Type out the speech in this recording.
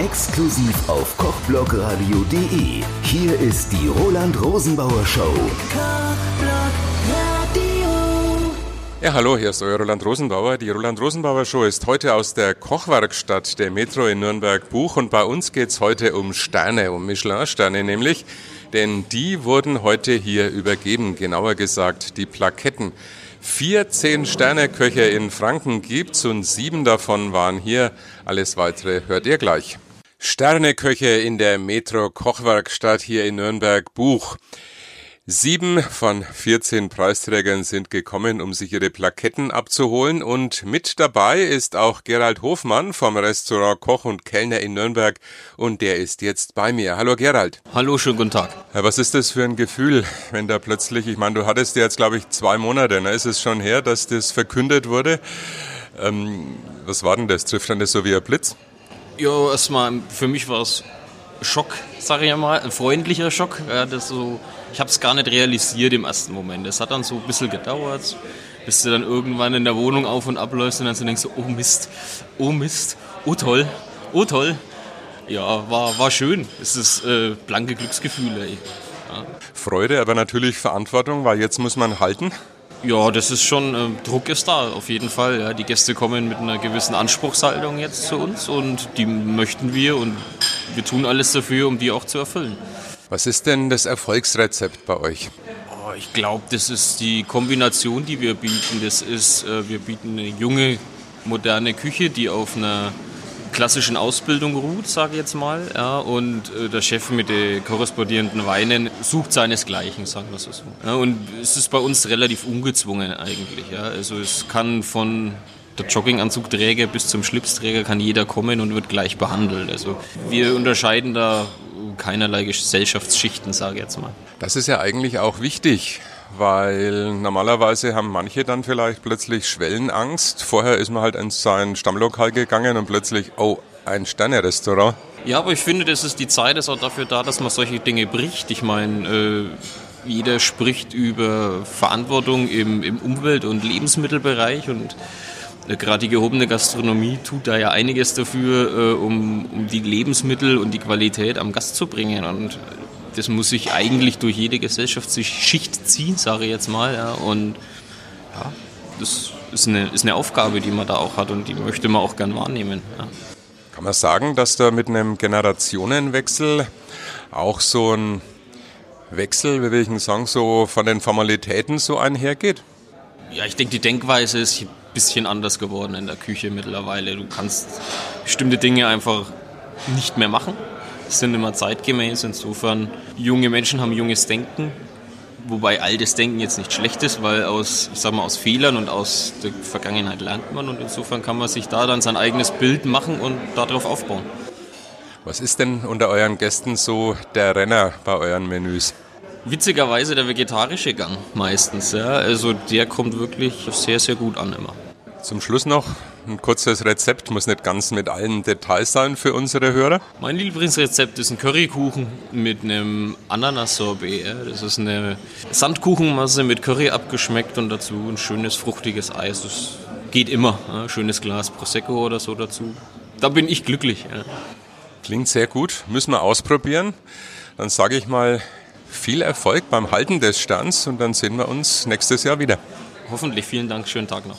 Exklusiv auf kochblogradio.de. Hier ist die Roland Rosenbauer Show. Ja, hallo, hier ist euer Roland Rosenbauer. Die Roland Rosenbauer Show ist heute aus der Kochwerkstatt der Metro in Nürnberg-Buch und bei uns geht's heute um Sterne, um Michelin-Sterne nämlich, denn die wurden heute hier übergeben, genauer gesagt die Plaketten. Vier Zehn-Sterne-Köche in Franken gibt's und sieben davon waren hier. Alles weitere hört ihr gleich. Sterneköche in der Metro Kochwerkstatt hier in Nürnberg Buch. Sieben von 14 Preisträgern sind gekommen, um sich ihre Plaketten abzuholen und mit dabei ist auch Gerald Hofmann vom Restaurant Koch und Kellner in Nürnberg und der ist jetzt bei mir. Hallo Gerald. Hallo, schönen guten Tag. Ja, was ist das für ein Gefühl, wenn da plötzlich, ich meine, du hattest jetzt glaube ich zwei Monate, ne? ist es schon her, dass das verkündet wurde. Ähm, was war denn das? Trifft dann das so wie ein Blitz? Ja, erstmal, für mich war es Schock, sage ich mal, ein freundlicher Schock. Ja, das so, ich habe es gar nicht realisiert im ersten Moment. Es hat dann so ein bisschen gedauert, bis du dann irgendwann in der Wohnung auf und abläufst und dann so denkst, oh Mist, oh Mist, oh toll, oh toll. Ja, war, war schön. Es ist äh, blanke Glücksgefühle. Ja. Freude, aber natürlich Verantwortung, weil jetzt muss man halten. Ja, das ist schon, äh, Druck ist da, auf jeden Fall. Ja. Die Gäste kommen mit einer gewissen Anspruchshaltung jetzt zu uns und die möchten wir und wir tun alles dafür, um die auch zu erfüllen. Was ist denn das Erfolgsrezept bei euch? Oh, ich glaube, das ist die Kombination, die wir bieten. Das ist, äh, wir bieten eine junge, moderne Küche, die auf einer klassischen Ausbildung ruht, sage ich jetzt mal. Ja, und äh, der Chef mit den korrespondierenden Weinen sucht seinesgleichen, sagen wir so. Ja, und es ist bei uns relativ ungezwungen eigentlich. Ja. Also es kann von der Jogginganzugträger bis zum Schlipsträger kann jeder kommen und wird gleich behandelt. Also wir unterscheiden da keinerlei Gesellschaftsschichten, sage ich jetzt mal. Das ist ja eigentlich auch wichtig, weil normalerweise haben manche dann vielleicht plötzlich Schwellenangst. Vorher ist man halt in sein Stammlokal gegangen und plötzlich, oh, ein Sterne-Restaurant. Ja, aber ich finde, das ist die Zeit ist auch dafür da, dass man solche Dinge bricht. Ich meine, äh, jeder spricht über Verantwortung im, im Umwelt- und Lebensmittelbereich und äh, gerade die gehobene Gastronomie tut da ja einiges dafür, äh, um, um die Lebensmittel und die Qualität am Gast zu bringen. Und das muss sich eigentlich durch jede Gesellschaftsschicht ziehen, sage ich jetzt mal. Ja. Und ja, das ist eine, ist eine Aufgabe, die man da auch hat und die möchte man auch gern wahrnehmen. Ja. Kann man sagen, dass da mit einem Generationenwechsel auch so ein Wechsel, wie will ich denn sagen, so von den Formalitäten so einhergeht? Ja, ich denke, die Denkweise ist ein bisschen anders geworden in der Küche mittlerweile. Du kannst bestimmte Dinge einfach nicht mehr machen sind immer zeitgemäß. Insofern, junge Menschen haben junges Denken, wobei altes Denken jetzt nicht schlecht ist, weil aus, ich sag mal, aus Fehlern und aus der Vergangenheit lernt man und insofern kann man sich da dann sein eigenes Bild machen und darauf aufbauen. Was ist denn unter euren Gästen so der Renner bei euren Menüs? Witzigerweise der vegetarische Gang meistens. Ja. Also der kommt wirklich sehr, sehr gut an immer. Zum Schluss noch ein kurzes Rezept, muss nicht ganz mit allen Details sein für unsere Hörer. Mein Lieblingsrezept ist ein Currykuchen mit einem Ananas-Sorbet. Das ist eine Sandkuchenmasse mit Curry abgeschmeckt und dazu ein schönes fruchtiges Eis. Das geht immer. Schönes Glas Prosecco oder so dazu. Da bin ich glücklich. Klingt sehr gut, müssen wir ausprobieren. Dann sage ich mal viel Erfolg beim Halten des Sterns und dann sehen wir uns nächstes Jahr wieder. Hoffentlich. Vielen Dank. Schönen Tag noch.